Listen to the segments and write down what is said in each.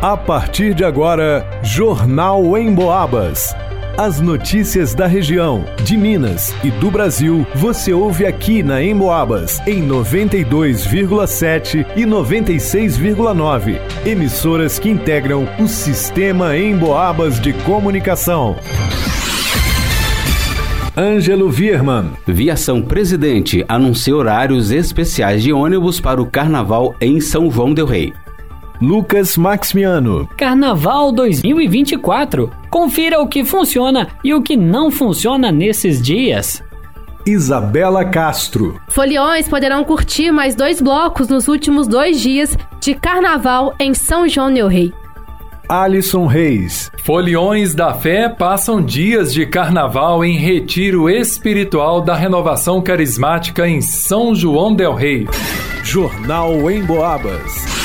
A partir de agora, Jornal em Boabas. As notícias da região, de Minas e do Brasil, você ouve aqui na Emboabas, em 92,7 e 96,9. Emissoras que integram o sistema Emboabas de comunicação. Ângelo Vierman. Viação Presidente anuncia horários especiais de ônibus para o Carnaval em São João del Rei. Lucas Maximiano. Carnaval 2024. Confira o que funciona e o que não funciona nesses dias. Isabela Castro. Foliões poderão curtir mais dois blocos nos últimos dois dias de carnaval em São João del Rei. Alisson Reis. Foliões da Fé passam dias de carnaval em retiro espiritual da renovação carismática em São João del Rei. Jornal em Boabas.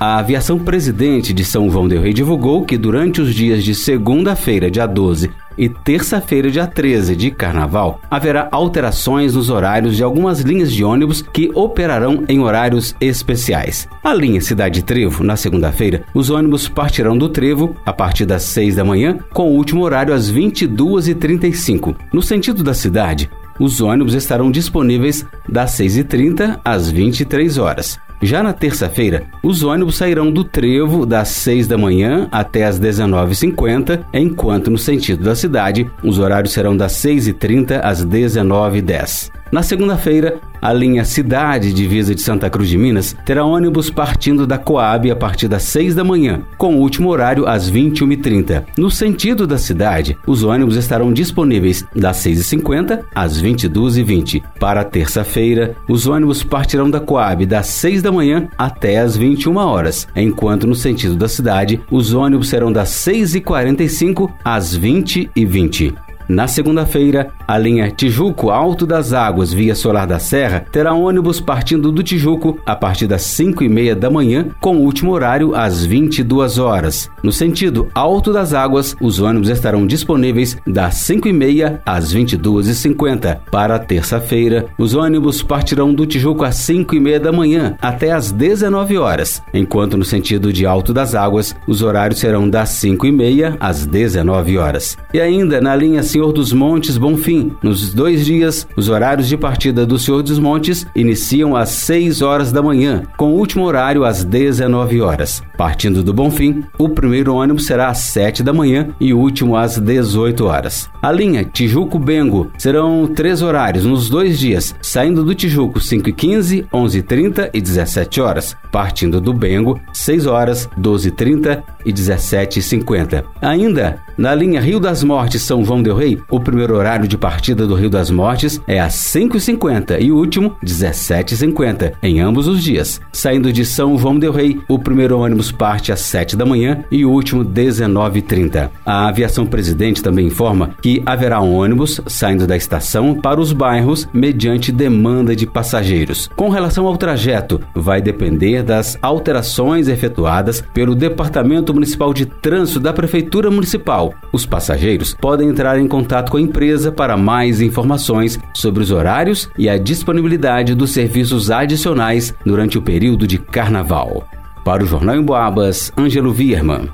A aviação presidente de São João del Rei divulgou que durante os dias de segunda-feira, dia 12, e terça-feira, dia 13 de carnaval, haverá alterações nos horários de algumas linhas de ônibus que operarão em horários especiais. A linha Cidade Trevo, na segunda-feira, os ônibus partirão do Trevo a partir das 6 da manhã, com o último horário às 22h35. No sentido da cidade, os ônibus estarão disponíveis das 6h30 às 23 horas. Já na terça-feira, os ônibus sairão do Trevo das 6 da manhã até as 19h50, enquanto no sentido da cidade, os horários serão das 6h30 às 19h10. Na segunda-feira, a linha Cidade Divisa de Santa Cruz de Minas terá ônibus partindo da Coab a partir das 6 da manhã, com o último horário às 21h30. No sentido da cidade, os ônibus estarão disponíveis das 6h50 às 22h20. Para terça-feira, os ônibus partirão da Coab das 6 da manhã até as 21 horas, enquanto no sentido da cidade, os ônibus serão das 6h45 às 20h20. Na segunda-feira, a linha Tijuco Alto das Águas via Solar da Serra terá ônibus partindo do Tijuco a partir das 5 e meia da manhã, com o último horário às 22 horas. No sentido Alto das Águas, os ônibus estarão disponíveis das 5 e meia às 22 e 50. Para terça-feira, os ônibus partirão do Tijuco às 5 e meia da manhã até às 19 horas, enquanto no sentido de Alto das Águas, os horários serão das 5 e meia às 19 horas. E ainda na linha Senhor dos Montes Bonfim. Nos dois dias, os horários de partida do Senhor dos Montes iniciam às 6 horas da manhã, com o último horário às 19 horas. Partindo do Bonfim, o primeiro ônibus será às 7 da manhã e o último às 18 horas. A linha Tijuco-Bengo serão três horários nos dois dias, saindo do Tijuco 5h15, 11h30 e 17 horas. Partindo do Bengo, 6 horas, 12h30 e 17h50. Ainda na linha Rio das Mortes São João del Rei, o primeiro horário de partida do Rio das Mortes é às 5h50 e o último 17h50, em ambos os dias. Saindo de São João del Rei, o primeiro ônibus parte às 7 da manhã e o último 19h30. A aviação presidente também informa que haverá ônibus saindo da estação para os bairros mediante demanda de passageiros. Com relação ao trajeto, vai depender das alterações efetuadas pelo Departamento Municipal de Trânsito da Prefeitura Municipal os passageiros podem entrar em contato com a empresa para mais informações sobre os horários e a disponibilidade dos serviços adicionais durante o período de carnaval. Para o Jornal em Boabas, Ângelo Vierman.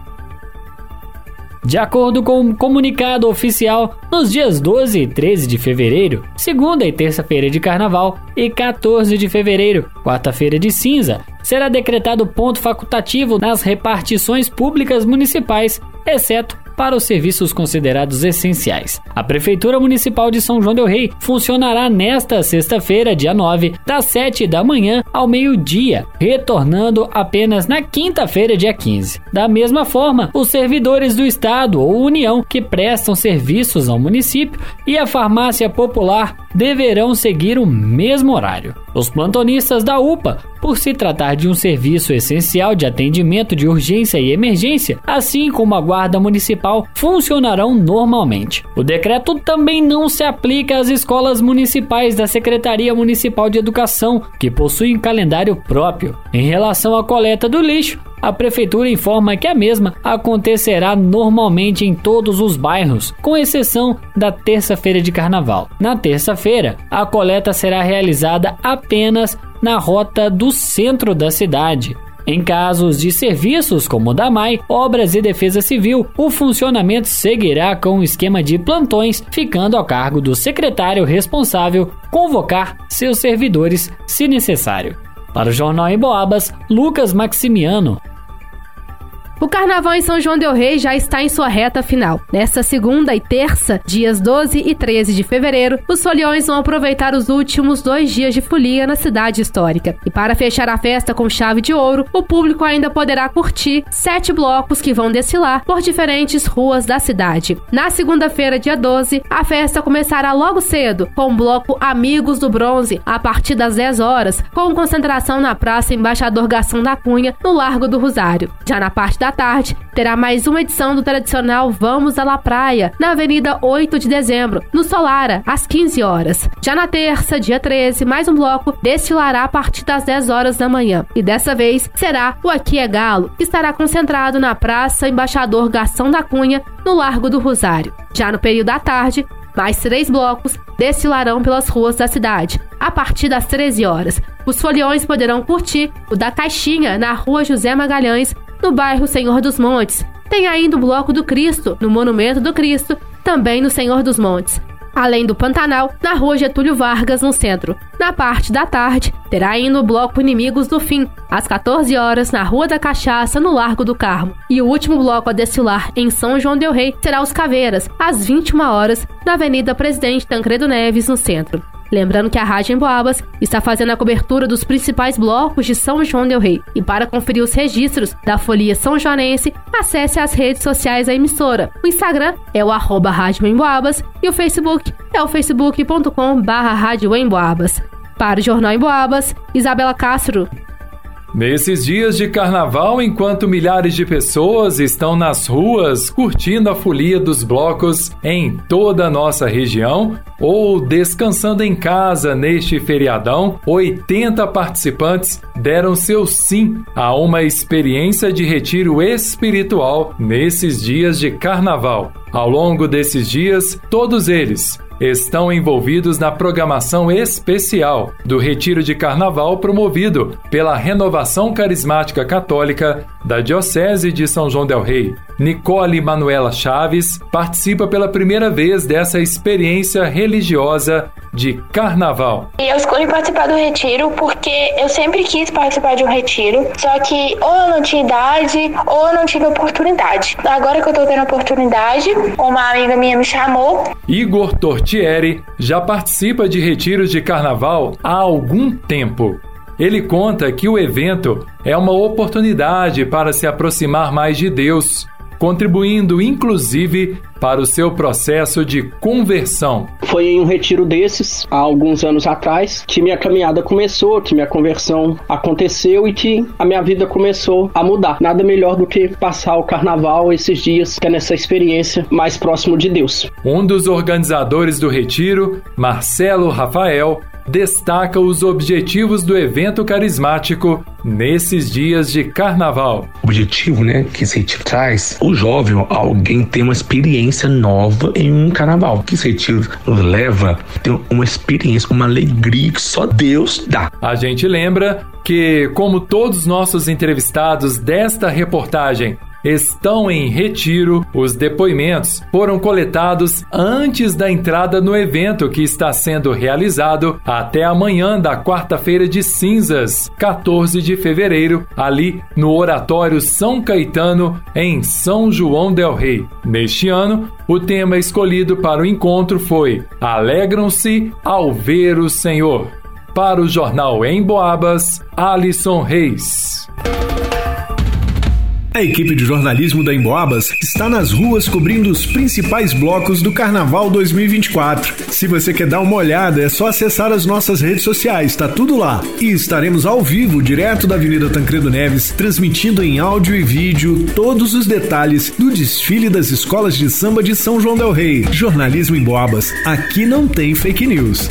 De acordo com um comunicado oficial, nos dias 12 e 13 de fevereiro, segunda e terça-feira de carnaval, e 14 de fevereiro, quarta-feira de cinza, será decretado ponto facultativo nas repartições públicas municipais, exceto para os serviços considerados essenciais. A Prefeitura Municipal de São João Del Rei funcionará nesta sexta-feira, dia 9, das 7 da manhã ao meio-dia, retornando apenas na quinta-feira, dia 15. Da mesma forma, os servidores do Estado ou União que prestam serviços ao município e a farmácia popular deverão seguir o mesmo horário. Os plantonistas da UPA, por se tratar de um serviço essencial de atendimento de urgência e emergência, assim como a Guarda Municipal, funcionarão normalmente. O decreto também não se aplica às escolas municipais da Secretaria Municipal de Educação, que possuem calendário próprio. Em relação à coleta do lixo, a prefeitura informa que a mesma acontecerá normalmente em todos os bairros, com exceção da terça-feira de carnaval. Na terça-feira, a coleta será realizada apenas na rota do centro da cidade. Em casos de serviços como DAMAI, Obras e Defesa Civil, o funcionamento seguirá com o esquema de plantões, ficando ao cargo do secretário responsável convocar seus servidores se necessário. Para o Jornal em Boabas, Lucas Maximiano. O carnaval em São João Del Rei já está em sua reta final. Nesta segunda e terça, dias 12 e 13 de fevereiro, os foliões vão aproveitar os últimos dois dias de folia na cidade histórica. E para fechar a festa com chave de ouro, o público ainda poderá curtir sete blocos que vão desfilar por diferentes ruas da cidade. Na segunda-feira, dia 12, a festa começará logo cedo, com o bloco Amigos do Bronze, a partir das 10 horas, com concentração na Praça Embaixador Gação da Cunha, no Largo do Rosário. Já na parte da da tarde, terá mais uma edição do tradicional Vamos à La Praia, na Avenida 8 de Dezembro, no Solara, às 15 horas. Já na terça, dia 13, mais um bloco desfilará a partir das 10 horas da manhã. E dessa vez será o Aqui é Galo, que estará concentrado na Praça Embaixador Gastão da Cunha, no Largo do Rosário. Já no período da tarde, mais três blocos desfilarão pelas ruas da cidade, a partir das 13 horas. Os foliões poderão curtir o da Caixinha na rua José Magalhães, no bairro Senhor dos Montes. Tem ainda o Bloco do Cristo, no Monumento do Cristo, também no Senhor dos Montes. Além do Pantanal, na rua Getúlio Vargas, no centro. Na parte da tarde, terá ainda o bloco Inimigos do Fim, às 14 horas, na Rua da Cachaça, no Largo do Carmo. E o último bloco a desfilar em São João Del Rei será os Caveiras, às 21 horas, na Avenida Presidente Tancredo Neves, no centro. Lembrando que a Rádio Emboabas está fazendo a cobertura dos principais blocos de São João del Rei. E para conferir os registros da Folia São Joanense, acesse as redes sociais da emissora. O Instagram é o arroba Rádio Emboabas e o Facebook é o facebook.com barra. Para o Jornal Emboabas, Isabela Castro. Nesses dias de carnaval, enquanto milhares de pessoas estão nas ruas curtindo a folia dos blocos em toda a nossa região ou descansando em casa neste feriadão, 80 participantes deram seu sim a uma experiência de retiro espiritual nesses dias de carnaval. Ao longo desses dias, todos eles estão envolvidos na programação especial do Retiro de Carnaval promovido pela Renovação Carismática Católica da Diocese de São João Del Rei. Nicole Manuela Chaves participa pela primeira vez dessa experiência religiosa de carnaval. Eu escolhi participar do retiro porque eu sempre quis participar de um retiro, só que ou eu não tinha idade ou eu não tive oportunidade. Agora que eu tô tendo oportunidade, uma amiga minha me chamou. Igor Tortieri já participa de retiros de carnaval há algum tempo. Ele conta que o evento é uma oportunidade para se aproximar mais de Deus contribuindo inclusive para o seu processo de conversão. Foi em um retiro desses, há alguns anos atrás, que minha caminhada começou, que minha conversão aconteceu e que a minha vida começou a mudar. Nada melhor do que passar o carnaval esses dias, que é nessa experiência mais próximo de Deus. Um dos organizadores do retiro, Marcelo Rafael, destaca os objetivos do evento carismático nesses dias de carnaval. O objetivo, né, que esse retiro traz, o jovem, alguém tem uma experiência nova em um carnaval. Que esse retiro leva tem uma experiência, uma alegria que só Deus dá. A gente lembra que, como todos os nossos entrevistados desta reportagem estão em retiro. Os depoimentos foram coletados antes da entrada no evento que está sendo realizado até amanhã da quarta-feira de cinzas, 14 de fevereiro, ali no Oratório São Caetano, em São João del Rei. Neste ano, o tema escolhido para o encontro foi Alegram-se ao ver o Senhor. Para o jornal Em Boabas, Alisson Reis. A equipe de jornalismo da Emboabas está nas ruas cobrindo os principais blocos do Carnaval 2024. Se você quer dar uma olhada, é só acessar as nossas redes sociais, está tudo lá. E estaremos ao vivo, direto da Avenida Tancredo Neves, transmitindo em áudio e vídeo todos os detalhes do desfile das escolas de samba de São João del Rei. Jornalismo Emboabas, aqui não tem fake news.